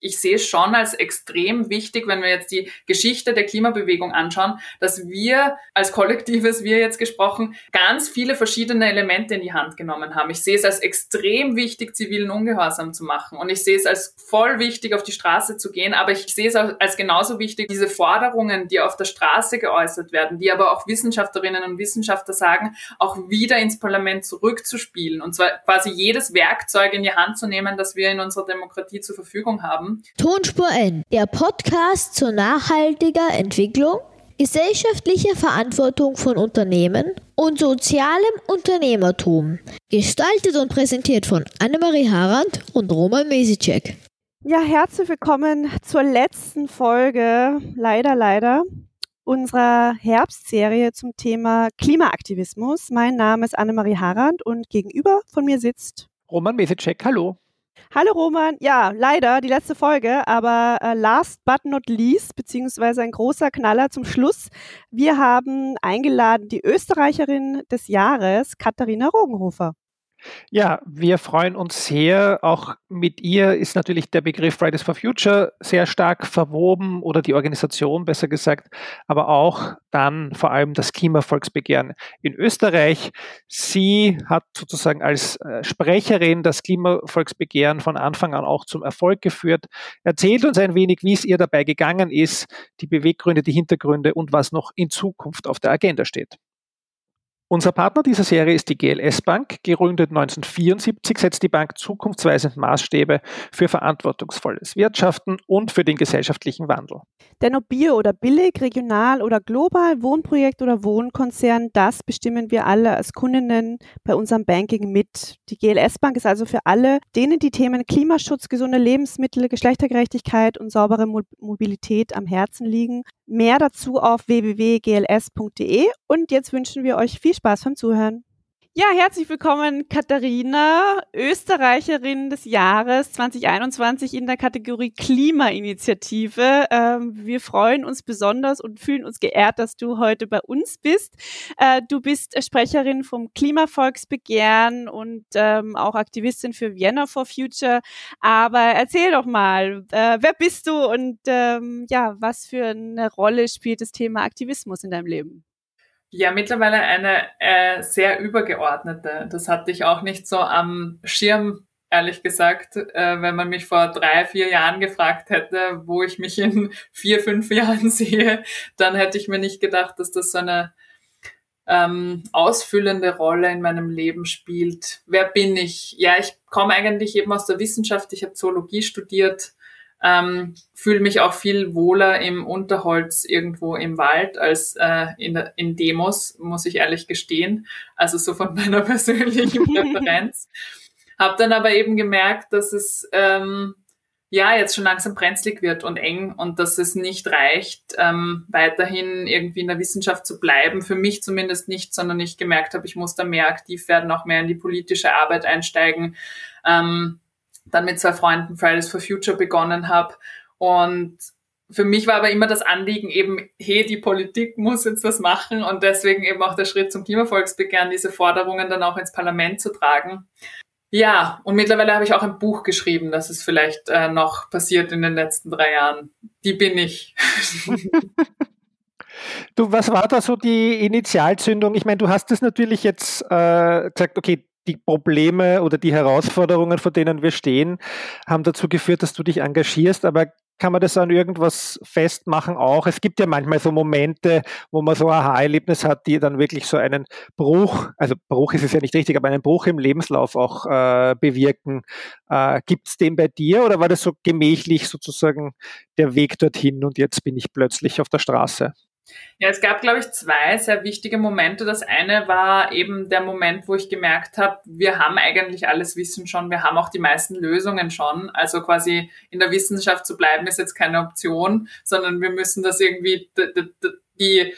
ich sehe es schon als extrem wichtig, wenn wir jetzt die Geschichte der Klimabewegung anschauen, dass wir als kollektives, wir jetzt gesprochen, ganz viele verschiedene Elemente in die Hand genommen haben. Ich sehe es als extrem wichtig, zivilen Ungehorsam zu machen. Und ich sehe es als voll wichtig, auf die Straße zu gehen. Aber ich sehe es als genauso wichtig, diese Forderungen, die auf der Straße geäußert werden, die aber auch Wissenschaftlerinnen und Wissenschaftler sagen, auch wieder ins Parlament zurückzuspielen. Und zwar quasi jedes Werkzeug in die Hand zu nehmen, das wir in unserer Demokratie zur Verfügung haben Tonspur N, der Podcast zur nachhaltiger Entwicklung, gesellschaftlicher Verantwortung von Unternehmen und sozialem Unternehmertum. Gestaltet und präsentiert von Annemarie Harand und Roman Mesicek. Ja, herzlich willkommen zur letzten Folge, leider, leider, unserer Herbstserie zum Thema Klimaaktivismus. Mein Name ist Annemarie Harand und gegenüber von mir sitzt Roman Mesicek. Hallo. Hallo Roman, ja, leider die letzte Folge, aber äh, last but not least, beziehungsweise ein großer Knaller zum Schluss. Wir haben eingeladen die Österreicherin des Jahres, Katharina Rogenhofer. Ja, wir freuen uns sehr. Auch mit ihr ist natürlich der Begriff Fridays for Future sehr stark verwoben oder die Organisation besser gesagt, aber auch dann vor allem das Klimavolksbegehren in Österreich. Sie hat sozusagen als äh, Sprecherin das Klimavolksbegehren von Anfang an auch zum Erfolg geführt. Erzählt uns ein wenig, wie es ihr dabei gegangen ist, die Beweggründe, die Hintergründe und was noch in Zukunft auf der Agenda steht. Unser Partner dieser Serie ist die GLS Bank. Gegründet 1974 setzt die Bank zukunftsweisend Maßstäbe für verantwortungsvolles Wirtschaften und für den gesellschaftlichen Wandel. Denn ob bio oder billig, regional oder global, Wohnprojekt oder Wohnkonzern, das bestimmen wir alle als Kundinnen bei unserem Banking mit. Die GLS Bank ist also für alle, denen die Themen Klimaschutz, gesunde Lebensmittel, Geschlechtergerechtigkeit und saubere Mobilität am Herzen liegen. Mehr dazu auf www.gls.de und jetzt wünschen wir euch viel Spaß beim Zuhören. Ja, herzlich willkommen, Katharina, Österreicherin des Jahres 2021 in der Kategorie Klimainitiative. Ähm, wir freuen uns besonders und fühlen uns geehrt, dass du heute bei uns bist. Äh, du bist Sprecherin vom Klimavolksbegehren und ähm, auch Aktivistin für Vienna for Future. Aber erzähl doch mal, äh, wer bist du und ähm, ja, was für eine Rolle spielt das Thema Aktivismus in deinem Leben? Ja, mittlerweile eine äh, sehr übergeordnete. Das hatte ich auch nicht so am Schirm, ehrlich gesagt. Äh, wenn man mich vor drei, vier Jahren gefragt hätte, wo ich mich in vier, fünf Jahren sehe, dann hätte ich mir nicht gedacht, dass das so eine ähm, ausfüllende Rolle in meinem Leben spielt. Wer bin ich? Ja, ich komme eigentlich eben aus der Wissenschaft. Ich habe Zoologie studiert ähm, fühle mich auch viel wohler im Unterholz irgendwo im Wald als äh, in, in Demos, muss ich ehrlich gestehen. Also so von meiner persönlichen Präferenz. Hab dann aber eben gemerkt, dass es ähm, ja jetzt schon langsam brenzlig wird und eng und dass es nicht reicht, ähm, weiterhin irgendwie in der Wissenschaft zu bleiben. Für mich zumindest nicht, sondern ich gemerkt habe, ich muss da mehr aktiv werden, auch mehr in die politische Arbeit einsteigen. Ähm, dann mit zwei Freunden Fridays for Future begonnen habe. Und für mich war aber immer das Anliegen eben, hey, die Politik muss jetzt was machen und deswegen eben auch der Schritt zum Klimavolksbegehren, diese Forderungen dann auch ins Parlament zu tragen. Ja, und mittlerweile habe ich auch ein Buch geschrieben, das ist vielleicht äh, noch passiert in den letzten drei Jahren. Die bin ich. Du, was war da so die Initialzündung? Ich meine, du hast es natürlich jetzt äh, gesagt, okay, die Probleme oder die Herausforderungen, vor denen wir stehen, haben dazu geführt, dass du dich engagierst. Aber kann man das an irgendwas festmachen auch? Es gibt ja manchmal so Momente, wo man so ein Aha-Erlebnis hat, die dann wirklich so einen Bruch, also Bruch ist es ja nicht richtig, aber einen Bruch im Lebenslauf auch äh, bewirken. Äh, gibt es den bei dir oder war das so gemächlich sozusagen der Weg dorthin und jetzt bin ich plötzlich auf der Straße? Ja, es gab, glaube ich, zwei sehr wichtige Momente. Das eine war eben der Moment, wo ich gemerkt habe, wir haben eigentlich alles Wissen schon, wir haben auch die meisten Lösungen schon. Also quasi in der Wissenschaft zu bleiben ist jetzt keine Option, sondern wir müssen das irgendwie, die, die,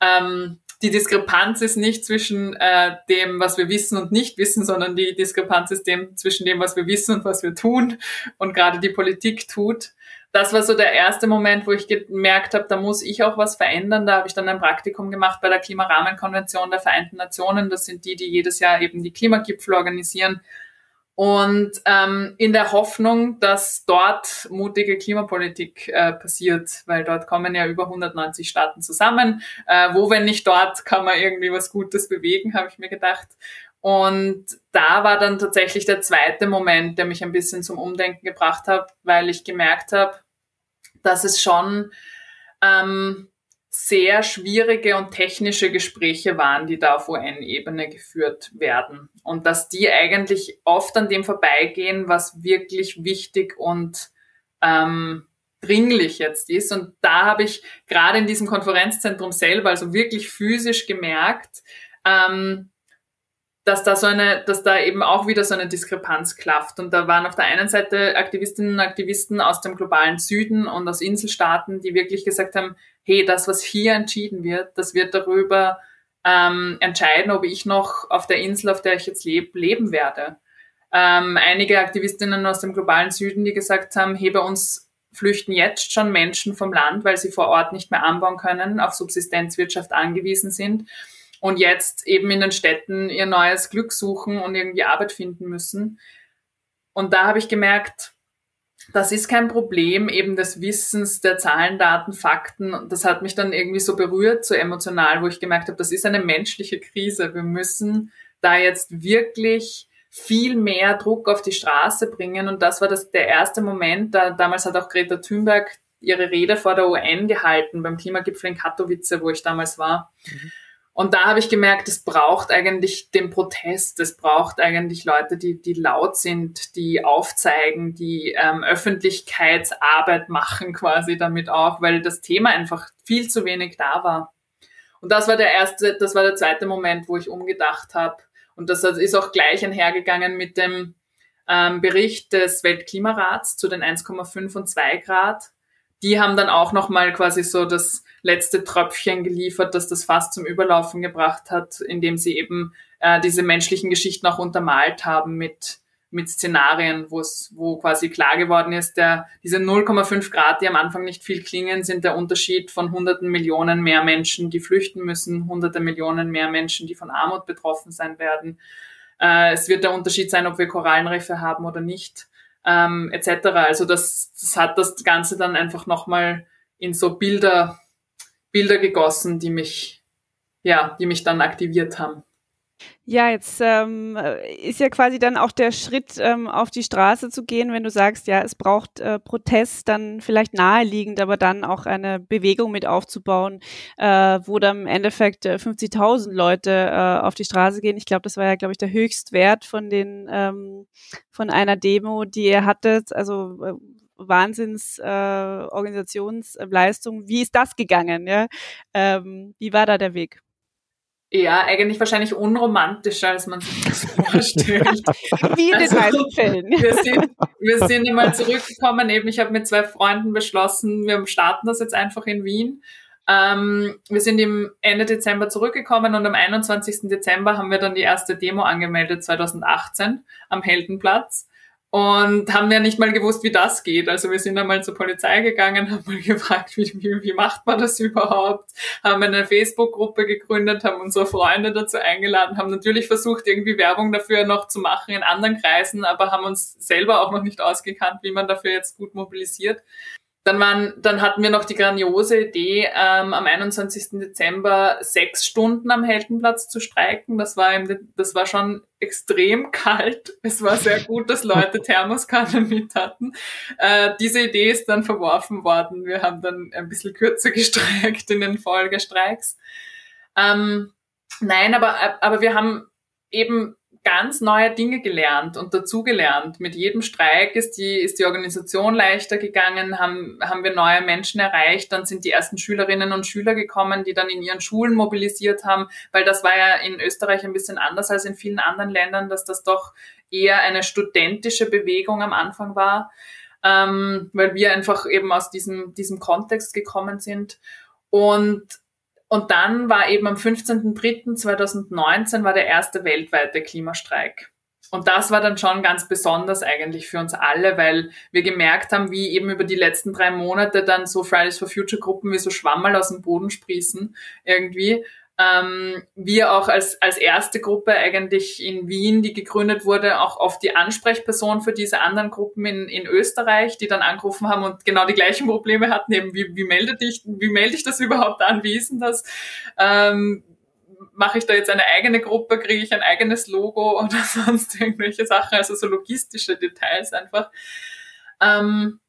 ähm, die Diskrepanz ist nicht zwischen äh, dem, was wir wissen und nicht wissen, sondern die Diskrepanz ist dem zwischen dem, was wir wissen und was wir tun und gerade die Politik tut das war so der erste Moment, wo ich gemerkt habe, da muss ich auch was verändern. Da habe ich dann ein Praktikum gemacht bei der Klimarahmenkonvention der Vereinten Nationen. Das sind die, die jedes Jahr eben die Klimagipfel organisieren. Und ähm, in der Hoffnung, dass dort mutige Klimapolitik äh, passiert, weil dort kommen ja über 190 Staaten zusammen. Äh, wo, wenn nicht dort, kann man irgendwie was Gutes bewegen, habe ich mir gedacht. Und da war dann tatsächlich der zweite Moment, der mich ein bisschen zum Umdenken gebracht hat, weil ich gemerkt habe, dass es schon ähm, sehr schwierige und technische Gespräche waren, die da auf UN-Ebene geführt werden. Und dass die eigentlich oft an dem vorbeigehen, was wirklich wichtig und ähm, dringlich jetzt ist. Und da habe ich gerade in diesem Konferenzzentrum selber, also wirklich physisch gemerkt, ähm, dass da so eine, dass da eben auch wieder so eine Diskrepanz klafft. Und da waren auf der einen Seite Aktivistinnen und Aktivisten aus dem globalen Süden und aus Inselstaaten, die wirklich gesagt haben, hey, das, was hier entschieden wird, das wird darüber ähm, entscheiden, ob ich noch auf der Insel, auf der ich jetzt lebe, leben werde. Ähm, einige Aktivistinnen aus dem globalen Süden, die gesagt haben, hey, bei uns flüchten jetzt schon Menschen vom Land, weil sie vor Ort nicht mehr anbauen können, auf Subsistenzwirtschaft angewiesen sind und jetzt eben in den Städten ihr neues Glück suchen und irgendwie Arbeit finden müssen. Und da habe ich gemerkt, das ist kein Problem eben des Wissens der Zahlen, Daten, Fakten. Das hat mich dann irgendwie so berührt, so emotional, wo ich gemerkt habe, das ist eine menschliche Krise. Wir müssen da jetzt wirklich viel mehr Druck auf die Straße bringen. Und das war das, der erste Moment. Da, damals hat auch Greta Thunberg ihre Rede vor der UN gehalten beim Klimagipfel in Katowice, wo ich damals war. Mhm. Und da habe ich gemerkt, es braucht eigentlich den Protest, es braucht eigentlich Leute, die, die laut sind, die aufzeigen, die ähm, Öffentlichkeitsarbeit machen quasi damit auch, weil das Thema einfach viel zu wenig da war. Und das war der erste, das war der zweite Moment, wo ich umgedacht habe. Und das ist auch gleich einhergegangen mit dem ähm, Bericht des Weltklimarats zu den 1,5 und 2 Grad. Die haben dann auch nochmal quasi so das letzte Tröpfchen geliefert, das das Fass zum Überlaufen gebracht hat, indem sie eben äh, diese menschlichen Geschichten auch untermalt haben mit mit Szenarien, wo es, wo quasi klar geworden ist, der, diese 0,5 Grad, die am Anfang nicht viel klingen, sind der Unterschied von hunderten Millionen mehr Menschen, die flüchten müssen, hunderte Millionen mehr Menschen, die von Armut betroffen sein werden. Äh, es wird der Unterschied sein, ob wir Korallenriffe haben oder nicht, ähm, etc. Also das, das hat das Ganze dann einfach nochmal in so Bilder Bilder gegossen, die mich, ja, die mich dann aktiviert haben. Ja, jetzt ähm, ist ja quasi dann auch der Schritt, ähm, auf die Straße zu gehen, wenn du sagst, ja, es braucht äh, Protest, dann vielleicht naheliegend, aber dann auch eine Bewegung mit aufzubauen, äh, wo dann im Endeffekt äh, 50.000 Leute äh, auf die Straße gehen. Ich glaube, das war ja, glaube ich, der Höchstwert von den ähm, von einer Demo, die ihr hattet. Also äh, Wahnsinns äh. Wie ist das gegangen? Ja? Ähm, wie war da der Weg? Ja, eigentlich wahrscheinlich unromantischer, als man sich das vorstellt. Wie in den also, meisten Fällen. Wir sind, wir sind einmal zurückgekommen, eben ich habe mit zwei Freunden beschlossen, wir starten das jetzt einfach in Wien. Ähm, wir sind im Ende Dezember zurückgekommen und am 21. Dezember haben wir dann die erste Demo angemeldet, 2018, am Heldenplatz und haben ja nicht mal gewusst, wie das geht. Also wir sind einmal zur Polizei gegangen, haben mal gefragt, wie, wie, wie macht man das überhaupt, haben eine Facebook-Gruppe gegründet, haben unsere Freunde dazu eingeladen, haben natürlich versucht, irgendwie Werbung dafür noch zu machen in anderen Kreisen, aber haben uns selber auch noch nicht ausgekannt, wie man dafür jetzt gut mobilisiert. Dann, waren, dann hatten wir noch die grandiose Idee, ähm, am 21. Dezember sechs Stunden am Heldenplatz zu streiken. Das war, im, das war schon extrem kalt. Es war sehr gut, dass Leute Thermoskannen mit hatten. Äh, diese Idee ist dann verworfen worden. Wir haben dann ein bisschen kürzer gestreikt in den Folgestreiks. Ähm, nein, aber, aber wir haben eben ganz neue Dinge gelernt und dazugelernt. Mit jedem Streik ist die, ist die Organisation leichter gegangen, haben, haben wir neue Menschen erreicht, dann sind die ersten Schülerinnen und Schüler gekommen, die dann in ihren Schulen mobilisiert haben, weil das war ja in Österreich ein bisschen anders als in vielen anderen Ländern, dass das doch eher eine studentische Bewegung am Anfang war, ähm, weil wir einfach eben aus diesem, diesem Kontext gekommen sind. Und und dann war eben am 15.03.2019 war der erste weltweite Klimastreik. Und das war dann schon ganz besonders eigentlich für uns alle, weil wir gemerkt haben, wie eben über die letzten drei Monate dann so Fridays for Future Gruppen wie so Schwammerl aus dem Boden sprießen irgendwie. Ähm, wir auch als, als erste Gruppe eigentlich in Wien, die gegründet wurde, auch oft die Ansprechperson für diese anderen Gruppen in, in Österreich, die dann angerufen haben und genau die gleichen Probleme hatten, eben wie, wie melde dich, wie melde ich das überhaupt an, wie ist denn das? Ähm, mache ich da jetzt eine eigene Gruppe, kriege ich ein eigenes Logo oder sonst irgendwelche Sachen, also so logistische Details einfach. Ähm,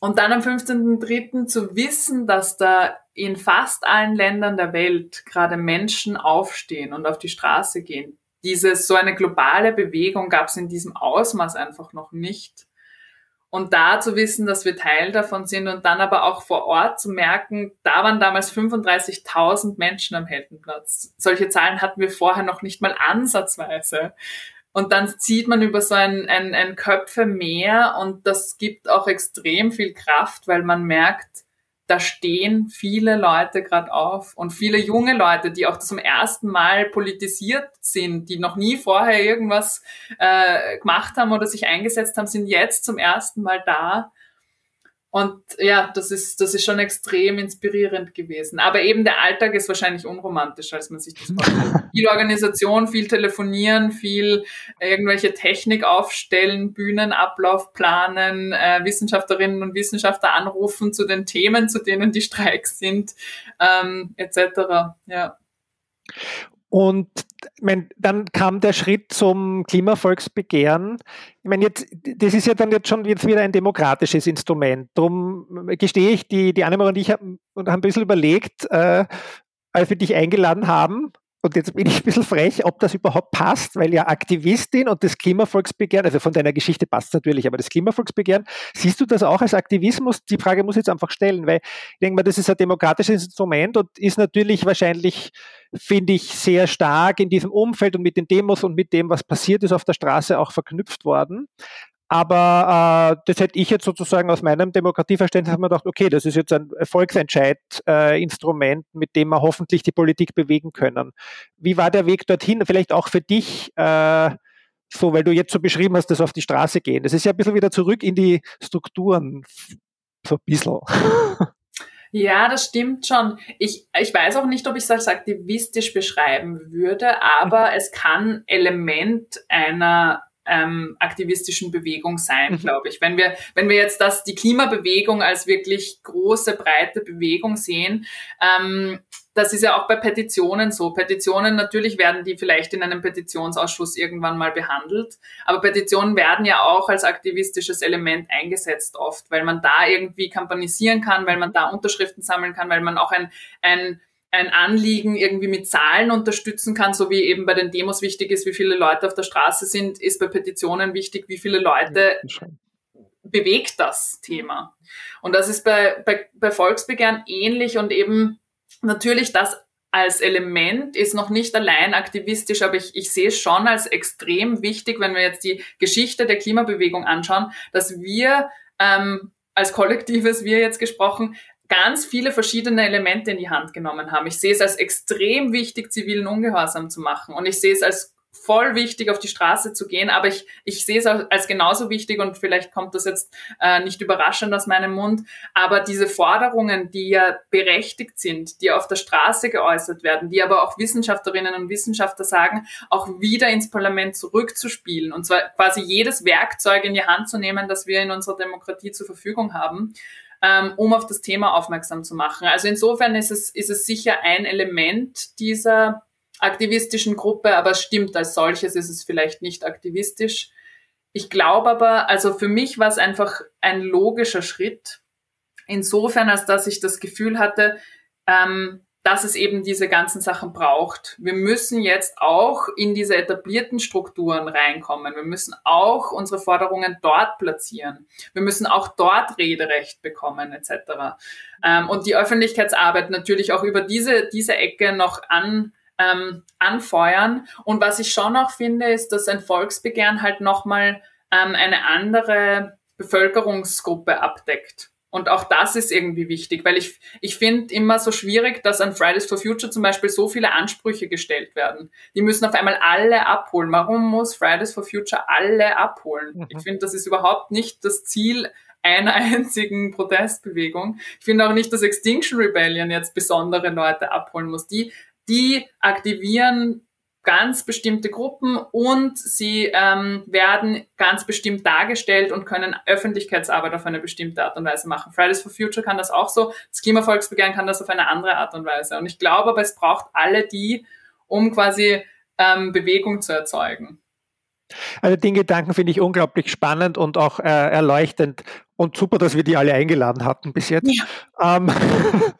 und dann am 15.03. zu wissen, dass da in fast allen Ländern der Welt gerade Menschen aufstehen und auf die Straße gehen. Diese, so eine globale Bewegung gab es in diesem Ausmaß einfach noch nicht. Und da zu wissen, dass wir Teil davon sind und dann aber auch vor Ort zu merken, da waren damals 35.000 Menschen am Heldenplatz. Solche Zahlen hatten wir vorher noch nicht mal ansatzweise. Und dann zieht man über so ein, ein, ein Köpfe mehr und das gibt auch extrem viel Kraft, weil man merkt, da stehen viele Leute gerade auf und viele junge Leute, die auch zum ersten Mal politisiert sind, die noch nie vorher irgendwas äh, gemacht haben oder sich eingesetzt haben, sind jetzt zum ersten Mal da und ja, das ist, das ist schon extrem inspirierend gewesen. Aber eben der Alltag ist wahrscheinlich unromantischer, als man sich das vorstellt. viel Organisation, viel telefonieren, viel irgendwelche Technik aufstellen, Bühnenablauf planen, äh, Wissenschaftlerinnen und Wissenschaftler anrufen zu den Themen, zu denen die Streiks sind, ähm, etc. Ja. Und ich mein, dann kam der Schritt zum Klimavolksbegehren. Ich meine, jetzt, das ist ja dann jetzt schon jetzt wieder ein demokratisches Instrument. Darum gestehe ich, die, die Annemer und ich haben ein bisschen überlegt, äh, als wir dich eingeladen haben, und jetzt bin ich ein bisschen frech, ob das überhaupt passt, weil ja Aktivistin und das Klimavolksbegehren, also von deiner Geschichte passt natürlich, aber das Klimavolksbegehren, siehst du das auch als Aktivismus? Die Frage muss ich jetzt einfach stellen, weil ich denke mal, das ist ein demokratisches Instrument und ist natürlich wahrscheinlich, finde ich, sehr stark in diesem Umfeld und mit den Demos und mit dem, was passiert ist auf der Straße, auch verknüpft worden. Aber äh, das hätte ich jetzt sozusagen aus meinem Demokratieverständnis mir gedacht, okay, das ist jetzt ein Volksentscheid-Instrument, äh, mit dem wir hoffentlich die Politik bewegen können. Wie war der Weg dorthin? Vielleicht auch für dich, äh, so, weil du jetzt so beschrieben hast, dass auf die Straße gehen. Das ist ja ein bisschen wieder zurück in die Strukturen. So ein bisschen. Ja, das stimmt schon. Ich, ich weiß auch nicht, ob ich es als aktivistisch beschreiben würde, aber es kann Element einer ähm, aktivistischen Bewegung sein, mhm. glaube ich. Wenn wir, wenn wir jetzt das, die Klimabewegung als wirklich große, breite Bewegung sehen, ähm, das ist ja auch bei Petitionen so. Petitionen, natürlich werden die vielleicht in einem Petitionsausschuss irgendwann mal behandelt, aber Petitionen werden ja auch als aktivistisches Element eingesetzt oft, weil man da irgendwie kampanisieren kann, weil man da Unterschriften sammeln kann, weil man auch ein, ein ein Anliegen irgendwie mit Zahlen unterstützen kann, so wie eben bei den Demos wichtig ist, wie viele Leute auf der Straße sind, ist bei Petitionen wichtig, wie viele Leute bewegt das Thema. Und das ist bei, bei, bei Volksbegehren ähnlich und eben natürlich das als Element ist noch nicht allein aktivistisch, aber ich, ich sehe es schon als extrem wichtig, wenn wir jetzt die Geschichte der Klimabewegung anschauen, dass wir ähm, als Kollektives, wir jetzt gesprochen, ganz viele verschiedene Elemente in die Hand genommen haben. Ich sehe es als extrem wichtig, zivilen Ungehorsam zu machen. Und ich sehe es als voll wichtig, auf die Straße zu gehen, aber ich, ich sehe es als genauso wichtig und vielleicht kommt das jetzt äh, nicht überraschend aus meinem Mund, aber diese Forderungen, die ja berechtigt sind, die auf der Straße geäußert werden, die aber auch Wissenschaftlerinnen und Wissenschaftler sagen, auch wieder ins Parlament zurückzuspielen und zwar quasi jedes Werkzeug in die Hand zu nehmen, das wir in unserer Demokratie zur Verfügung haben ähm, um auf das Thema aufmerksam zu machen. Also insofern ist es, ist es sicher ein Element dieser aktivistischen Gruppe, aber es stimmt, als solches ist es vielleicht nicht aktivistisch. Ich glaube aber, also für mich war es einfach ein logischer Schritt, insofern, als dass ich das Gefühl hatte, ähm, dass es eben diese ganzen Sachen braucht. Wir müssen jetzt auch in diese etablierten Strukturen reinkommen. Wir müssen auch unsere Forderungen dort platzieren. Wir müssen auch dort Rederecht bekommen etc. Ähm, und die Öffentlichkeitsarbeit natürlich auch über diese, diese Ecke noch an, ähm, anfeuern. Und was ich schon auch finde, ist, dass ein Volksbegehren halt nochmal ähm, eine andere Bevölkerungsgruppe abdeckt. Und auch das ist irgendwie wichtig, weil ich, ich finde immer so schwierig, dass an Fridays for Future zum Beispiel so viele Ansprüche gestellt werden. Die müssen auf einmal alle abholen. Warum muss Fridays for Future alle abholen? Mhm. Ich finde, das ist überhaupt nicht das Ziel einer einzigen Protestbewegung. Ich finde auch nicht, dass Extinction Rebellion jetzt besondere Leute abholen muss. Die, die aktivieren ganz bestimmte Gruppen und sie ähm, werden ganz bestimmt dargestellt und können Öffentlichkeitsarbeit auf eine bestimmte Art und Weise machen. Fridays for Future kann das auch so, das Klimavolksbegehren kann das auf eine andere Art und Weise. Und ich glaube aber, es braucht alle die, um quasi ähm, Bewegung zu erzeugen. Also den Gedanken finde ich unglaublich spannend und auch äh, erleuchtend und super, dass wir die alle eingeladen hatten bis jetzt. Ja. Ähm,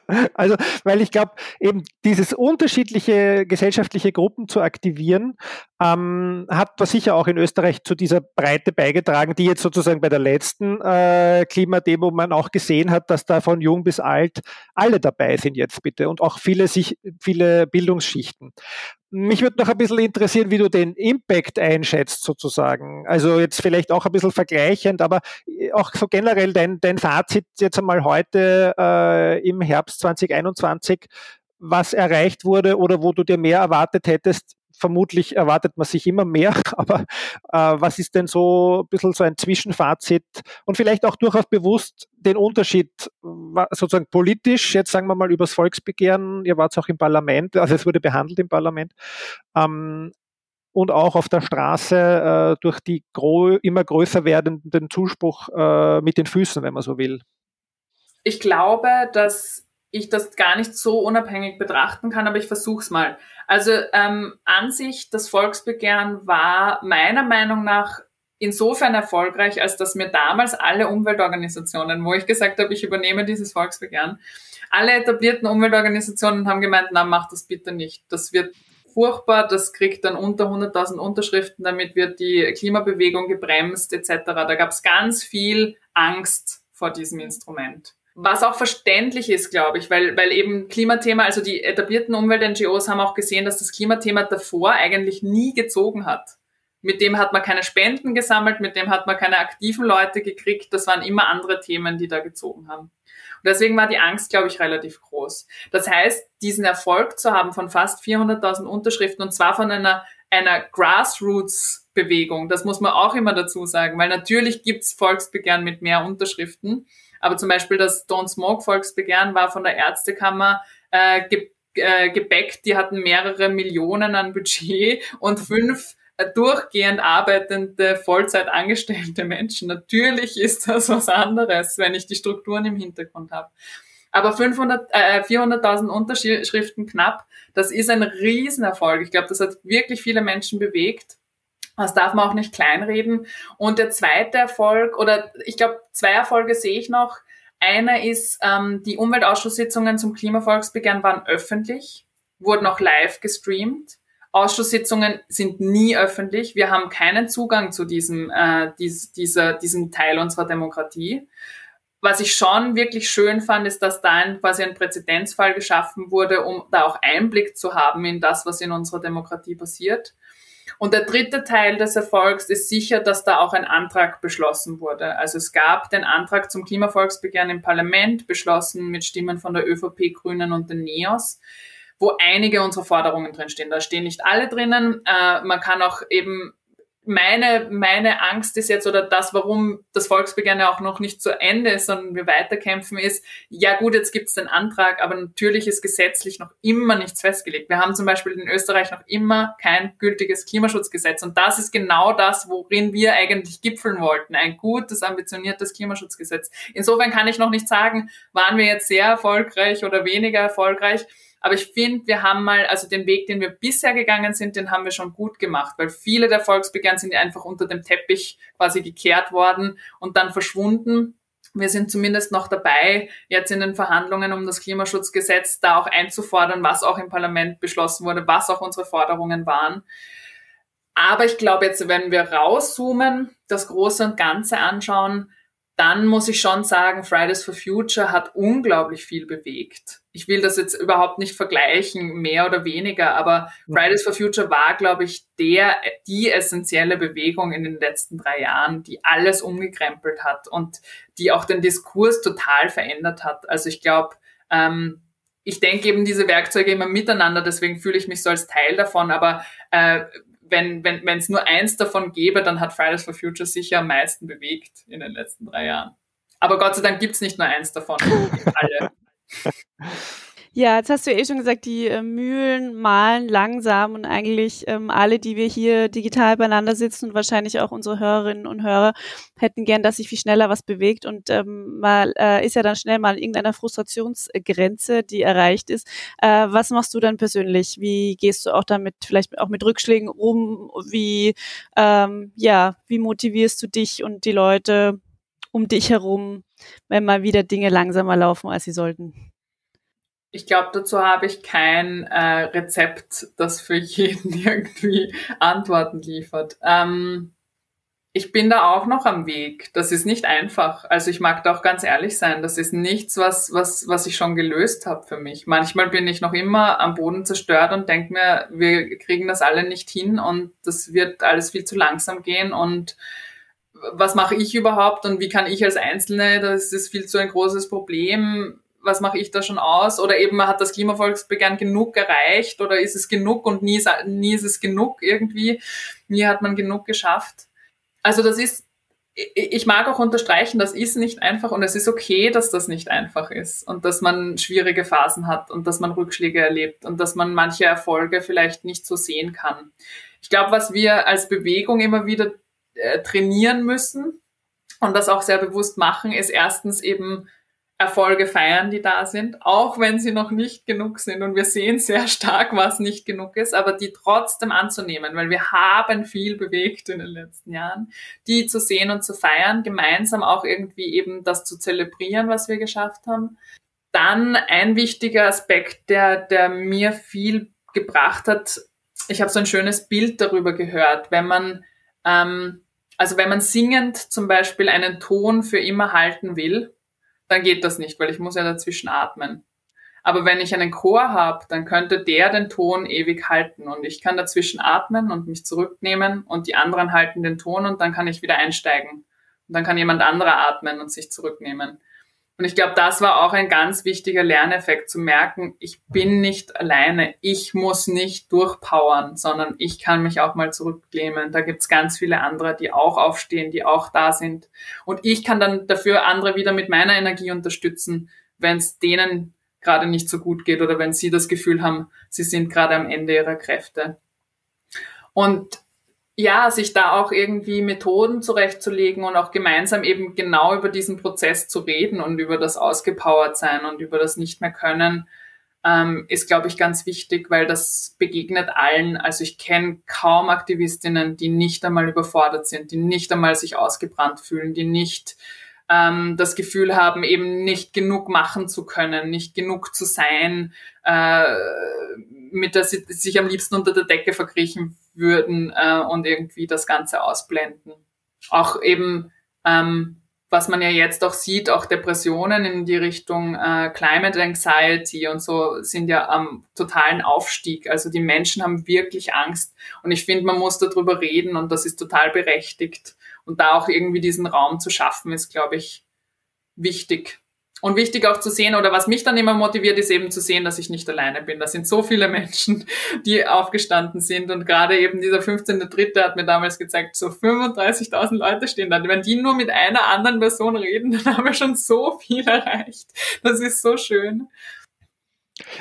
also, weil ich glaube, eben dieses unterschiedliche gesellschaftliche Gruppen zu aktivieren, ähm, hat was sicher auch in Österreich zu dieser Breite beigetragen, die jetzt sozusagen bei der letzten äh, Klimademo man auch gesehen hat, dass da von jung bis alt alle dabei sind jetzt bitte und auch viele sich, viele Bildungsschichten. Mich würde noch ein bisschen interessieren, wie du den Impact einschätzt, sozusagen. Also jetzt vielleicht auch ein bisschen vergleichend, aber auch so generell dein, dein Fazit jetzt einmal heute äh, im Herbst 2021, was erreicht wurde oder wo du dir mehr erwartet hättest. Vermutlich erwartet man sich immer mehr, aber äh, was ist denn so ein bisschen so ein Zwischenfazit und vielleicht auch durchaus bewusst den Unterschied sozusagen politisch, jetzt sagen wir mal übers Volksbegehren, ihr wart auch im Parlament, also es wurde behandelt im Parlament, ähm, und auch auf der Straße äh, durch die immer größer werdenden Zuspruch äh, mit den Füßen, wenn man so will. Ich glaube, dass ich das gar nicht so unabhängig betrachten kann, aber ich versuche es mal. Also ähm, an sich, das Volksbegehren war meiner Meinung nach insofern erfolgreich, als dass mir damals alle Umweltorganisationen, wo ich gesagt habe, ich übernehme dieses Volksbegehren, alle etablierten Umweltorganisationen haben gemeint, na, mach das bitte nicht. Das wird furchtbar, das kriegt dann unter 100.000 Unterschriften, damit wird die Klimabewegung gebremst etc. Da gab es ganz viel Angst vor diesem Instrument. Was auch verständlich ist, glaube ich, weil, weil eben Klimathema, also die etablierten Umwelt-NGOs haben auch gesehen, dass das Klimathema davor eigentlich nie gezogen hat. Mit dem hat man keine Spenden gesammelt, mit dem hat man keine aktiven Leute gekriegt. Das waren immer andere Themen, die da gezogen haben. Und deswegen war die Angst, glaube ich, relativ groß. Das heißt, diesen Erfolg zu haben von fast 400.000 Unterschriften und zwar von einer, einer Grassroots-Bewegung, das muss man auch immer dazu sagen, weil natürlich gibt's Volksbegehren mit mehr Unterschriften. Aber zum Beispiel das Don't Smoke Volksbegehren war von der Ärztekammer äh, ge äh, gebackt. Die hatten mehrere Millionen an Budget und fünf äh, durchgehend arbeitende, Vollzeit angestellte Menschen. Natürlich ist das was anderes, wenn ich die Strukturen im Hintergrund habe. Aber 500, äh, 400.000 Unterschriften knapp, das ist ein Riesenerfolg. Ich glaube, das hat wirklich viele Menschen bewegt. Das darf man auch nicht kleinreden. Und der zweite Erfolg, oder ich glaube, zwei Erfolge sehe ich noch. Einer ist, ähm, die Umweltausschusssitzungen zum Klimavolksbegehren waren öffentlich, wurden auch live gestreamt. Ausschusssitzungen sind nie öffentlich. Wir haben keinen Zugang zu diesem, äh, dies, dieser, diesem Teil unserer Demokratie. Was ich schon wirklich schön fand, ist, dass da ein, quasi ein Präzedenzfall geschaffen wurde, um da auch Einblick zu haben in das, was in unserer Demokratie passiert. Und der dritte Teil des Erfolgs ist sicher, dass da auch ein Antrag beschlossen wurde. Also es gab den Antrag zum Klimavolksbegehren im Parlament, beschlossen mit Stimmen von der ÖVP, Grünen und den NEOS wo einige unserer Forderungen drinstehen. Da stehen nicht alle drinnen. Äh, man kann auch eben meine, meine Angst ist jetzt oder das, warum das Volksbegehren ja auch noch nicht zu Ende ist, sondern wir weiterkämpfen, ist, ja gut, jetzt gibt es den Antrag, aber natürlich ist gesetzlich noch immer nichts festgelegt. Wir haben zum Beispiel in Österreich noch immer kein gültiges Klimaschutzgesetz und das ist genau das, worin wir eigentlich gipfeln wollten. Ein gutes, ambitioniertes Klimaschutzgesetz. Insofern kann ich noch nicht sagen, waren wir jetzt sehr erfolgreich oder weniger erfolgreich. Aber ich finde, wir haben mal, also den Weg, den wir bisher gegangen sind, den haben wir schon gut gemacht, weil viele der Volksbegehren sind ja einfach unter dem Teppich quasi gekehrt worden und dann verschwunden. Wir sind zumindest noch dabei, jetzt in den Verhandlungen um das Klimaschutzgesetz da auch einzufordern, was auch im Parlament beschlossen wurde, was auch unsere Forderungen waren. Aber ich glaube, jetzt, wenn wir rauszoomen, das Große und Ganze anschauen, dann muss ich schon sagen, Fridays for Future hat unglaublich viel bewegt. Ich will das jetzt überhaupt nicht vergleichen, mehr oder weniger, aber Fridays for Future war, glaube ich, der, die essentielle Bewegung in den letzten drei Jahren, die alles umgekrempelt hat und die auch den Diskurs total verändert hat. Also ich glaube, ähm, ich denke eben diese Werkzeuge immer miteinander, deswegen fühle ich mich so als Teil davon, aber äh, wenn wenn wenn, es nur eins davon gäbe, dann hat Fridays for Future sicher am meisten bewegt in den letzten drei Jahren. Aber Gott sei Dank gibt's nicht nur eins davon, alle. Ja, jetzt hast du eh schon gesagt, die äh, Mühlen malen langsam und eigentlich ähm, alle, die wir hier digital beieinander sitzen und wahrscheinlich auch unsere Hörerinnen und Hörer hätten gern, dass sich viel schneller was bewegt und ähm, mal äh, ist ja dann schnell mal irgendeiner Frustrationsgrenze, die erreicht ist. Äh, was machst du dann persönlich? Wie gehst du auch damit, vielleicht auch mit Rückschlägen um? Wie ähm, ja, wie motivierst du dich und die Leute um dich herum, wenn mal wieder Dinge langsamer laufen, als sie sollten? Ich glaube, dazu habe ich kein äh, Rezept, das für jeden irgendwie Antworten liefert. Ähm, ich bin da auch noch am Weg. Das ist nicht einfach. Also ich mag da auch ganz ehrlich sein. Das ist nichts, was, was, was ich schon gelöst habe für mich. Manchmal bin ich noch immer am Boden zerstört und denke mir, wir kriegen das alle nicht hin und das wird alles viel zu langsam gehen und was mache ich überhaupt und wie kann ich als Einzelne, das ist viel zu ein großes Problem, was mache ich da schon aus? Oder eben hat das Klimavolksbegehren genug erreicht oder ist es genug und nie ist, nie ist es genug irgendwie, nie hat man genug geschafft. Also das ist, ich mag auch unterstreichen, das ist nicht einfach und es ist okay, dass das nicht einfach ist und dass man schwierige Phasen hat und dass man Rückschläge erlebt und dass man manche Erfolge vielleicht nicht so sehen kann. Ich glaube, was wir als Bewegung immer wieder äh, trainieren müssen und das auch sehr bewusst machen, ist erstens eben Erfolge feiern, die da sind, auch wenn sie noch nicht genug sind. Und wir sehen sehr stark, was nicht genug ist, aber die trotzdem anzunehmen, weil wir haben viel bewegt in den letzten Jahren, die zu sehen und zu feiern, gemeinsam auch irgendwie eben das zu zelebrieren, was wir geschafft haben. Dann ein wichtiger Aspekt, der, der mir viel gebracht hat. Ich habe so ein schönes Bild darüber gehört, wenn man, ähm, also wenn man singend zum Beispiel einen Ton für immer halten will, dann geht das nicht, weil ich muss ja dazwischen atmen. Aber wenn ich einen Chor habe, dann könnte der den Ton ewig halten und ich kann dazwischen atmen und mich zurücknehmen und die anderen halten den Ton und dann kann ich wieder einsteigen. Und dann kann jemand anderer atmen und sich zurücknehmen. Und ich glaube, das war auch ein ganz wichtiger Lerneffekt, zu merken, ich bin nicht alleine, ich muss nicht durchpowern, sondern ich kann mich auch mal zurücklehnen. Da gibt's ganz viele andere, die auch aufstehen, die auch da sind. Und ich kann dann dafür andere wieder mit meiner Energie unterstützen, wenn es denen gerade nicht so gut geht oder wenn sie das Gefühl haben, sie sind gerade am Ende ihrer Kräfte. Und ja, sich da auch irgendwie Methoden zurechtzulegen und auch gemeinsam eben genau über diesen Prozess zu reden und über das ausgepowert sein und über das nicht mehr können, ähm, ist, glaube ich, ganz wichtig, weil das begegnet allen. Also ich kenne kaum Aktivistinnen, die nicht einmal überfordert sind, die nicht einmal sich ausgebrannt fühlen, die nicht ähm, das Gefühl haben, eben nicht genug machen zu können, nicht genug zu sein, äh, mit der sie sich am liebsten unter der Decke verkriechen würden äh, und irgendwie das Ganze ausblenden. Auch eben, ähm, was man ja jetzt auch sieht, auch Depressionen in die Richtung äh, Climate Anxiety und so sind ja am totalen Aufstieg. Also die Menschen haben wirklich Angst und ich finde, man muss darüber reden und das ist total berechtigt. Und da auch irgendwie diesen Raum zu schaffen, ist, glaube ich, wichtig. Und wichtig auch zu sehen, oder was mich dann immer motiviert, ist eben zu sehen, dass ich nicht alleine bin. Da sind so viele Menschen, die aufgestanden sind. Und gerade eben dieser 15.3. hat mir damals gezeigt, so 35.000 Leute stehen da. Wenn die nur mit einer anderen Person reden, dann haben wir schon so viel erreicht. Das ist so schön.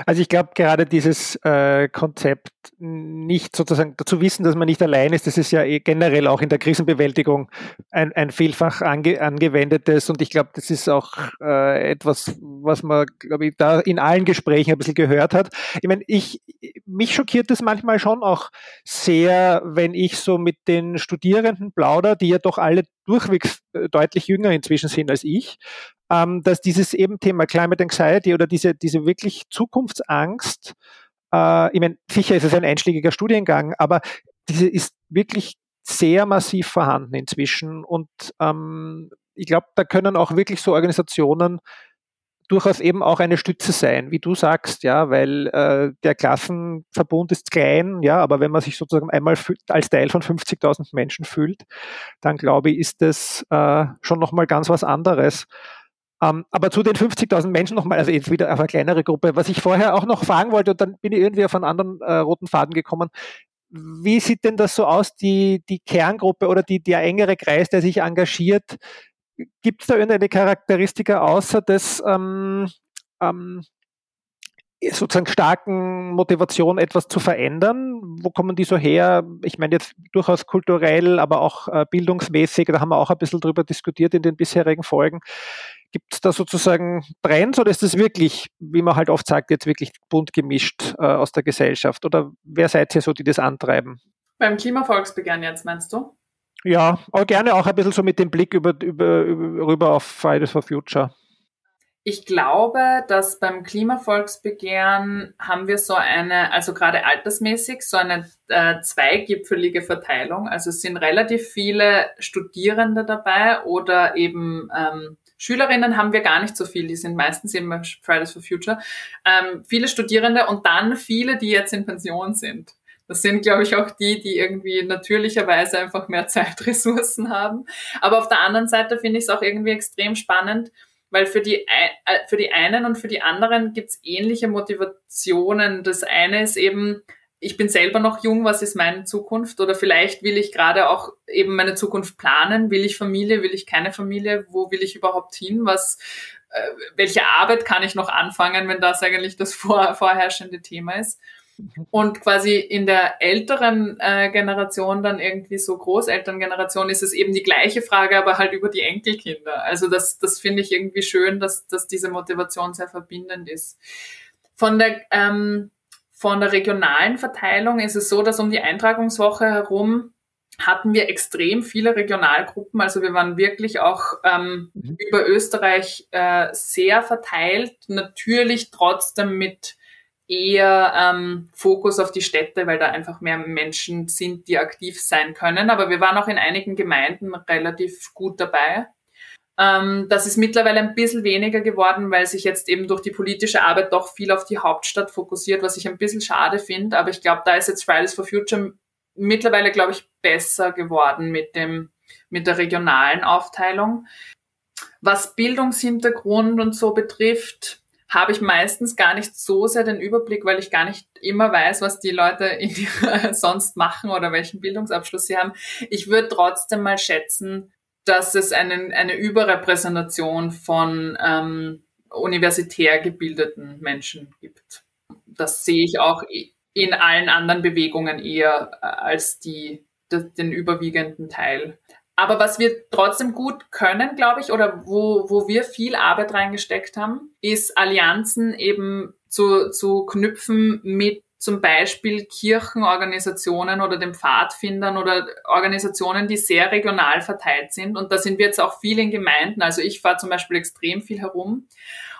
Also ich glaube gerade dieses äh, Konzept nicht sozusagen zu wissen, dass man nicht allein ist, das ist ja eh generell auch in der Krisenbewältigung ein, ein vielfach ange, angewendetes und ich glaube, das ist auch äh, etwas, was man, glaube ich, da in allen Gesprächen ein bisschen gehört hat. Ich meine, ich, mich schockiert das manchmal schon auch sehr, wenn ich so mit den Studierenden plauder, die ja doch alle durchwegs äh, deutlich jünger inzwischen sind als ich, ähm, dass dieses eben Thema Climate Anxiety oder diese, diese wirklich Zukunftsangst, äh, ich meine, sicher ist es ein einschlägiger Studiengang, aber diese ist wirklich sehr massiv vorhanden inzwischen und ähm, ich glaube, da können auch wirklich so Organisationen durchaus eben auch eine Stütze sein, wie du sagst, ja, weil äh, der Klassenverbund ist klein, ja, aber wenn man sich sozusagen einmal als Teil von 50.000 Menschen fühlt, dann glaube ich, ist das äh, schon nochmal ganz was anderes. Ähm, aber zu den 50.000 Menschen nochmal, also jetzt wieder auf eine kleinere Gruppe. Was ich vorher auch noch fragen wollte, und dann bin ich irgendwie auf einen anderen äh, roten Faden gekommen. Wie sieht denn das so aus, die, die Kerngruppe oder die, der engere Kreis, der sich engagiert? Gibt es da irgendeine Charakteristika außer des, ähm, ähm, sozusagen starken Motivation, etwas zu verändern? Wo kommen die so her? Ich meine jetzt durchaus kulturell, aber auch äh, bildungsmäßig, da haben wir auch ein bisschen drüber diskutiert in den bisherigen Folgen. Gibt es da sozusagen Trends oder ist das wirklich, wie man halt oft sagt, jetzt wirklich bunt gemischt äh, aus der Gesellschaft? Oder wer seid ihr so, die das antreiben? Beim Klimavolksbegehren jetzt, meinst du? Ja, aber gerne auch ein bisschen so mit dem Blick über, über, über, rüber auf Fridays for Future. Ich glaube, dass beim Klimavolksbegehren haben wir so eine, also gerade altersmäßig, so eine äh, zweigipfelige Verteilung. Also es sind relativ viele Studierende dabei oder eben ähm, Schülerinnen haben wir gar nicht so viel, die sind meistens eben bei Fridays for Future. Ähm, viele Studierende und dann viele, die jetzt in Pension sind. Das sind, glaube ich, auch die, die irgendwie natürlicherweise einfach mehr Zeitressourcen haben. Aber auf der anderen Seite finde ich es auch irgendwie extrem spannend, weil für die, äh, für die einen und für die anderen gibt es ähnliche Motivationen. Das eine ist eben, ich bin selber noch jung, was ist meine Zukunft? Oder vielleicht will ich gerade auch eben meine Zukunft planen. Will ich Familie? Will ich keine Familie? Wo will ich überhaupt hin? Was, äh, welche Arbeit kann ich noch anfangen, wenn das eigentlich das vor, vorherrschende Thema ist? Und quasi in der älteren äh, Generation, dann irgendwie so Großelterngeneration, ist es eben die gleiche Frage, aber halt über die Enkelkinder. Also das, das finde ich irgendwie schön, dass, dass diese Motivation sehr verbindend ist. Von der, ähm, von der regionalen Verteilung ist es so, dass um die Eintragungswoche herum hatten wir extrem viele Regionalgruppen. Also wir waren wirklich auch ähm, mhm. über Österreich äh, sehr verteilt. Natürlich trotzdem mit eher ähm, Fokus auf die Städte, weil da einfach mehr Menschen sind, die aktiv sein können. Aber wir waren auch in einigen Gemeinden relativ gut dabei. Ähm, das ist mittlerweile ein bisschen weniger geworden, weil sich jetzt eben durch die politische Arbeit doch viel auf die Hauptstadt fokussiert, was ich ein bisschen schade finde. Aber ich glaube, da ist jetzt Fridays for Future mittlerweile, glaube ich, besser geworden mit dem, mit der regionalen Aufteilung. Was Bildungshintergrund und so betrifft, habe ich meistens gar nicht so sehr den Überblick, weil ich gar nicht immer weiß, was die Leute in die, sonst machen oder welchen Bildungsabschluss sie haben. Ich würde trotzdem mal schätzen, dass es einen, eine Überrepräsentation von ähm, universitär gebildeten Menschen gibt. Das sehe ich auch in allen anderen Bewegungen eher äh, als die, den überwiegenden Teil. Aber was wir trotzdem gut können, glaube ich, oder wo, wo wir viel Arbeit reingesteckt haben, ist Allianzen eben zu, zu knüpfen mit zum Beispiel Kirchenorganisationen oder den Pfadfindern oder Organisationen, die sehr regional verteilt sind. Und da sind wir jetzt auch viel in Gemeinden. Also ich fahre zum Beispiel extrem viel herum.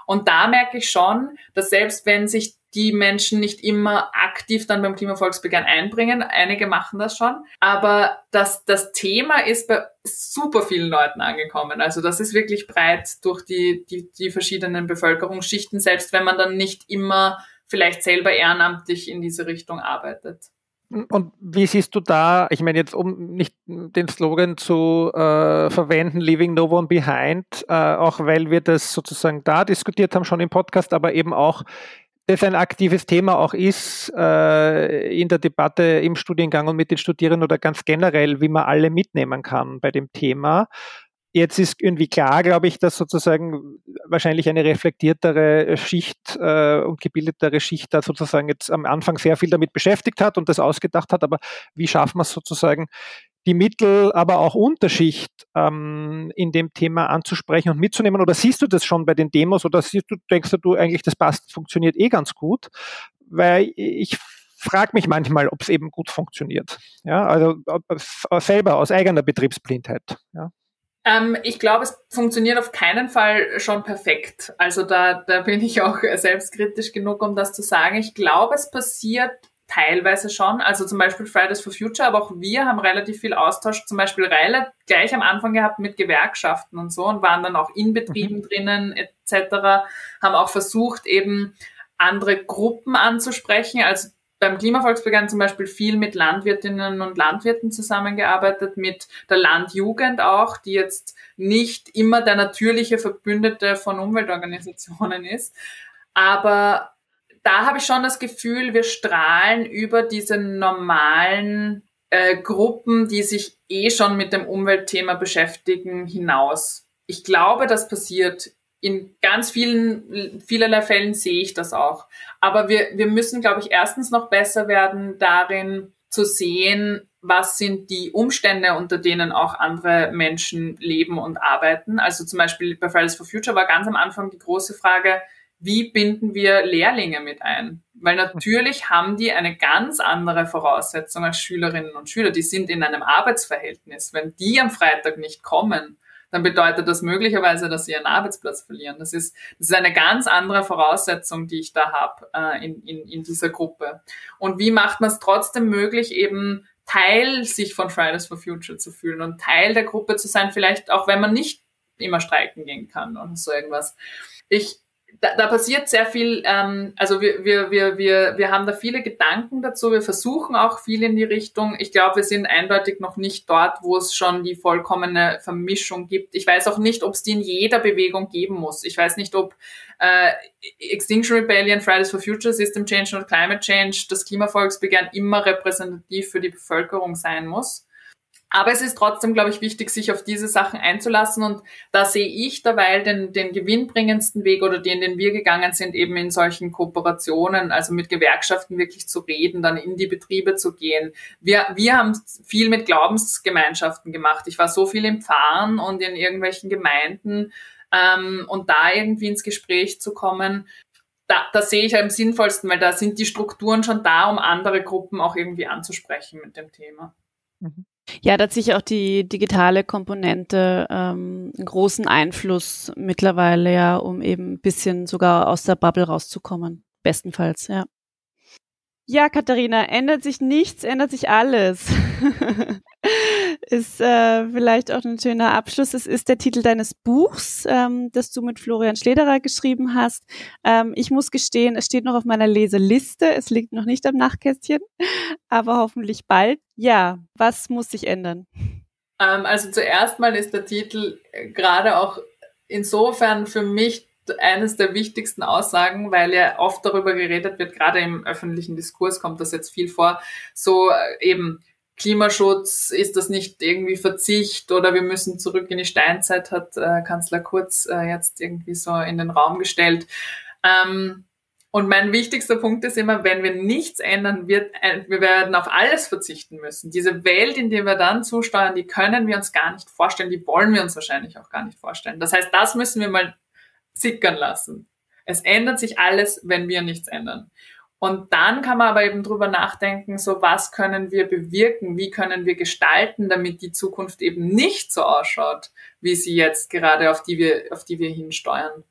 Und da merke ich schon, dass selbst wenn sich die Menschen nicht immer aktiv dann beim Klimavolksbegehren einbringen. Einige machen das schon. Aber das, das Thema ist bei super vielen Leuten angekommen. Also das ist wirklich breit durch die, die, die verschiedenen Bevölkerungsschichten, selbst wenn man dann nicht immer vielleicht selber ehrenamtlich in diese Richtung arbeitet. Und wie siehst du da, ich meine jetzt, um nicht den Slogan zu äh, verwenden, Leaving No One Behind, äh, auch weil wir das sozusagen da diskutiert haben, schon im Podcast, aber eben auch das ein aktives Thema auch ist äh, in der Debatte im Studiengang und mit den Studierenden oder ganz generell, wie man alle mitnehmen kann bei dem Thema. Jetzt ist irgendwie klar, glaube ich, dass sozusagen wahrscheinlich eine reflektiertere Schicht äh, und gebildetere Schicht da sozusagen jetzt am Anfang sehr viel damit beschäftigt hat und das ausgedacht hat. Aber wie schafft man es sozusagen, die Mittel, aber auch Unterschicht ähm, in dem Thema anzusprechen und mitzunehmen? Oder siehst du das schon bei den Demos oder siehst du, denkst du eigentlich, das passt, funktioniert eh ganz gut? Weil ich frage mich manchmal, ob es eben gut funktioniert. Ja, also selber aus eigener Betriebsblindheit. Ja. Ähm, ich glaube, es funktioniert auf keinen Fall schon perfekt. Also da, da bin ich auch selbstkritisch genug, um das zu sagen. Ich glaube, es passiert Teilweise schon, also zum Beispiel Fridays for Future, aber auch wir haben relativ viel Austausch, zum Beispiel Reile gleich am Anfang gehabt mit Gewerkschaften und so und waren dann auch in Betrieben mhm. drinnen etc., haben auch versucht eben andere Gruppen anzusprechen, also beim Klimavolksbegehren zum Beispiel viel mit Landwirtinnen und Landwirten zusammengearbeitet, mit der Landjugend auch, die jetzt nicht immer der natürliche Verbündete von Umweltorganisationen ist, aber da habe ich schon das Gefühl, wir strahlen über diese normalen äh, Gruppen, die sich eh schon mit dem Umweltthema beschäftigen, hinaus. Ich glaube, das passiert in ganz vielen, vielerlei Fällen sehe ich das auch. Aber wir, wir müssen, glaube ich, erstens noch besser werden darin zu sehen, was sind die Umstände, unter denen auch andere Menschen leben und arbeiten. Also zum Beispiel bei Fridays for Future war ganz am Anfang die große Frage, wie binden wir Lehrlinge mit ein? Weil natürlich haben die eine ganz andere Voraussetzung als Schülerinnen und Schüler. Die sind in einem Arbeitsverhältnis. Wenn die am Freitag nicht kommen, dann bedeutet das möglicherweise, dass sie ihren Arbeitsplatz verlieren. Das ist, das ist eine ganz andere Voraussetzung, die ich da habe äh, in, in, in dieser Gruppe. Und wie macht man es trotzdem möglich, eben Teil sich von Fridays for Future zu fühlen und Teil der Gruppe zu sein, vielleicht auch wenn man nicht immer streiken gehen kann und so irgendwas. Ich da, da passiert sehr viel, ähm, also wir, wir, wir, wir, wir haben da viele Gedanken dazu, wir versuchen auch viel in die Richtung. Ich glaube, wir sind eindeutig noch nicht dort, wo es schon die vollkommene Vermischung gibt. Ich weiß auch nicht, ob es die in jeder Bewegung geben muss. Ich weiß nicht, ob äh, Extinction Rebellion, Fridays for Future, System Change und Climate Change, das Klimavolksbegehren immer repräsentativ für die Bevölkerung sein muss. Aber es ist trotzdem, glaube ich, wichtig, sich auf diese Sachen einzulassen. Und da sehe ich derweil den, den gewinnbringendsten Weg oder den, den wir gegangen sind, eben in solchen Kooperationen, also mit Gewerkschaften wirklich zu reden, dann in die Betriebe zu gehen. Wir, wir haben viel mit Glaubensgemeinschaften gemacht. Ich war so viel im Pfarren und in irgendwelchen Gemeinden ähm, und da irgendwie ins Gespräch zu kommen. Da, da sehe ich am sinnvollsten, weil da sind die Strukturen schon da, um andere Gruppen auch irgendwie anzusprechen mit dem Thema. Mhm. Ja, da hat sicher auch die digitale Komponente ähm, einen großen Einfluss mittlerweile, ja, um eben ein bisschen sogar aus der Bubble rauszukommen. Bestenfalls, ja. Ja, Katharina, ändert sich nichts, ändert sich alles. ist äh, vielleicht auch ein schöner Abschluss. Es ist der Titel deines Buchs, ähm, das du mit Florian Schlederer geschrieben hast. Ähm, ich muss gestehen, es steht noch auf meiner Leseliste. Es liegt noch nicht am Nachkästchen, aber hoffentlich bald. Ja, was muss sich ändern? Ähm, also zuerst mal ist der Titel äh, gerade auch insofern für mich eines der wichtigsten Aussagen, weil ja oft darüber geredet wird, gerade im öffentlichen Diskurs kommt das jetzt viel vor, so äh, eben Klimaschutz, ist das nicht irgendwie Verzicht oder wir müssen zurück in die Steinzeit, hat äh, Kanzler Kurz äh, jetzt irgendwie so in den Raum gestellt. Ähm, und mein wichtigster Punkt ist immer, wenn wir nichts ändern, wird, äh, wir werden auf alles verzichten müssen. Diese Welt, in der wir dann zusteuern, die können wir uns gar nicht vorstellen, die wollen wir uns wahrscheinlich auch gar nicht vorstellen. Das heißt, das müssen wir mal sickern lassen. Es ändert sich alles, wenn wir nichts ändern. Und dann kann man aber eben drüber nachdenken, so was können wir bewirken, wie können wir gestalten, damit die Zukunft eben nicht so ausschaut, wie sie jetzt gerade auf die wir, auf die wir hinsteuern.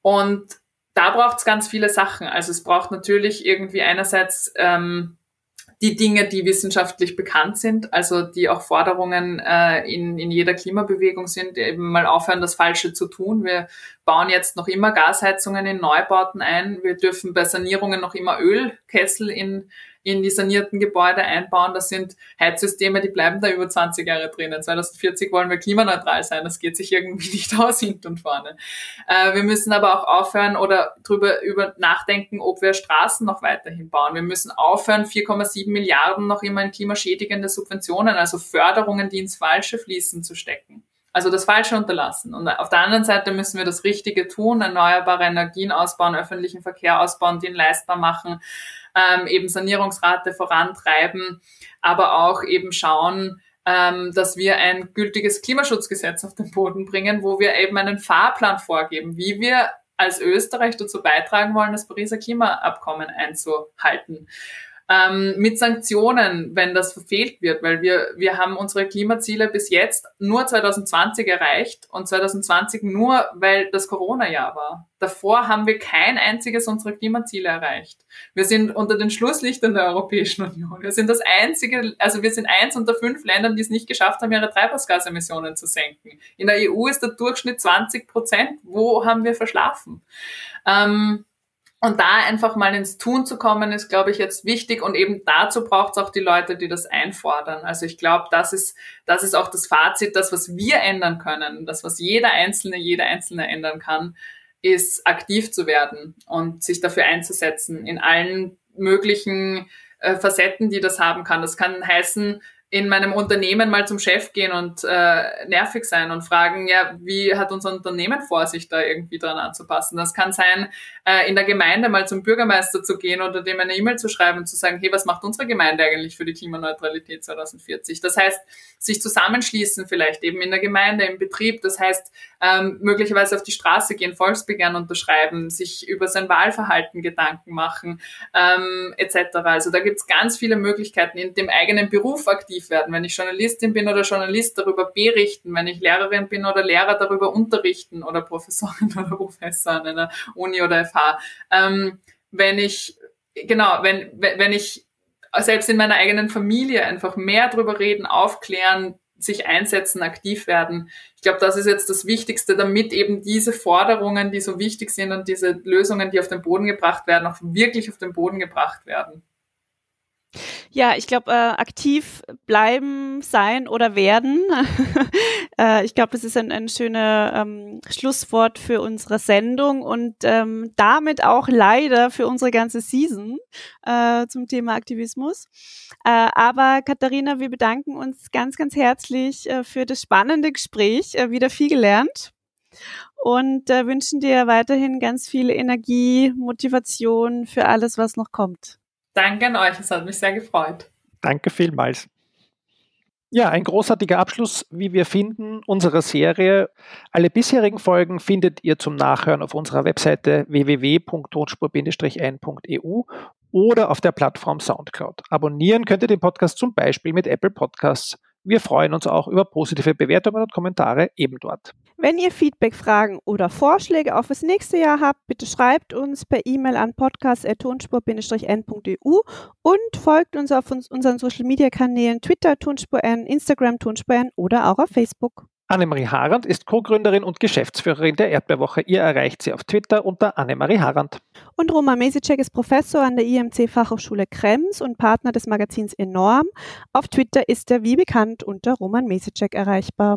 Und da braucht es ganz viele Sachen. Also es braucht natürlich irgendwie einerseits ähm, die Dinge, die wissenschaftlich bekannt sind, also die auch Forderungen äh, in, in jeder Klimabewegung sind, eben mal aufhören, das Falsche zu tun. Wir bauen jetzt noch immer Gasheizungen in Neubauten ein. Wir dürfen bei Sanierungen noch immer Ölkessel in in die sanierten Gebäude einbauen. Das sind Heizsysteme, die bleiben da über 20 Jahre drinnen. 2040 wollen wir klimaneutral sein. Das geht sich irgendwie nicht aus hinten und vorne. Äh, wir müssen aber auch aufhören oder drüber über nachdenken, ob wir Straßen noch weiterhin bauen. Wir müssen aufhören, 4,7 Milliarden noch immer in klimaschädigende Subventionen, also Förderungen, die ins Falsche fließen, zu stecken. Also das Falsche unterlassen. Und auf der anderen Seite müssen wir das Richtige tun, erneuerbare Energien ausbauen, öffentlichen Verkehr ausbauen, den leistbar machen, ähm, eben Sanierungsrate vorantreiben, aber auch eben schauen, ähm, dass wir ein gültiges Klimaschutzgesetz auf den Boden bringen, wo wir eben einen Fahrplan vorgeben, wie wir als Österreich dazu beitragen wollen, das Pariser Klimaabkommen einzuhalten ähm, mit Sanktionen, wenn das verfehlt wird, weil wir, wir haben unsere Klimaziele bis jetzt nur 2020 erreicht und 2020 nur, weil das Corona-Jahr war. Davor haben wir kein einziges unserer Klimaziele erreicht. Wir sind unter den Schlusslichtern der Europäischen Union. Wir sind das einzige, also wir sind eins unter fünf Ländern, die es nicht geschafft haben, ihre Treibhausgasemissionen zu senken. In der EU ist der Durchschnitt 20 Prozent. Wo haben wir verschlafen? Ähm, und da einfach mal ins Tun zu kommen, ist, glaube ich, jetzt wichtig. Und eben dazu braucht es auch die Leute, die das einfordern. Also ich glaube, das ist, das ist auch das Fazit, das, was wir ändern können, das, was jeder Einzelne, jeder Einzelne ändern kann, ist aktiv zu werden und sich dafür einzusetzen in allen möglichen äh, Facetten, die das haben kann. Das kann heißen, in meinem Unternehmen mal zum Chef gehen und äh, nervig sein und fragen, ja, wie hat unser Unternehmen vor, sich da irgendwie dran anzupassen? Das kann sein, äh, in der Gemeinde mal zum Bürgermeister zu gehen oder dem eine E-Mail zu schreiben und zu sagen, hey, was macht unsere Gemeinde eigentlich für die Klimaneutralität 2040? Das heißt, sich zusammenschließen vielleicht eben in der Gemeinde, im Betrieb. Das heißt, ähm, möglicherweise auf die Straße gehen, Volksbegehren unterschreiben, sich über sein Wahlverhalten Gedanken machen, ähm, etc. Also da gibt's ganz viele Möglichkeiten, in dem eigenen Beruf aktiv werden. Wenn ich Journalistin bin oder Journalist, darüber berichten. Wenn ich Lehrerin bin oder Lehrer, darüber unterrichten oder Professorin oder Professor an einer Uni oder FH. Ähm, wenn ich, genau, wenn, wenn ich selbst in meiner eigenen Familie einfach mehr darüber reden, aufklären, sich einsetzen, aktiv werden. Ich glaube, das ist jetzt das Wichtigste, damit eben diese Forderungen, die so wichtig sind und diese Lösungen, die auf den Boden gebracht werden, auch wirklich auf den Boden gebracht werden. Ja, ich glaube, äh, aktiv bleiben, sein oder werden. äh, ich glaube, das ist ein, ein schönes ähm, Schlusswort für unsere Sendung und ähm, damit auch leider für unsere ganze Season äh, zum Thema Aktivismus. Äh, aber Katharina, wir bedanken uns ganz, ganz herzlich äh, für das spannende Gespräch. Äh, wieder viel gelernt und wünschen dir weiterhin ganz viel Energie, Motivation für alles, was noch kommt. Danke an euch, es hat mich sehr gefreut. Danke vielmals. Ja, ein großartiger Abschluss, wie wir finden, unserer Serie. Alle bisherigen Folgen findet ihr zum Nachhören auf unserer Webseite www.tonspur-ein.eu oder auf der Plattform Soundcloud. Abonnieren könnt ihr den Podcast zum Beispiel mit Apple Podcasts. Wir freuen uns auch über positive Bewertungen und Kommentare eben dort. Wenn ihr Feedback, Fragen oder Vorschläge auf das nächste Jahr habt, bitte schreibt uns per E-Mail an podcast.tonspur-n.eu und folgt uns auf uns, unseren Social Media Kanälen Twitter Tonspur N, Instagram Tonspur N oder auch auf Facebook. Annemarie Harand ist Co-Gründerin und Geschäftsführerin der Erdbeerwoche. Ihr erreicht sie auf Twitter unter Annemarie Harand. Und Roman Mesicek ist Professor an der IMC Fachhochschule Krems und Partner des Magazins Enorm. Auf Twitter ist er wie bekannt unter Roman Mesicek erreichbar.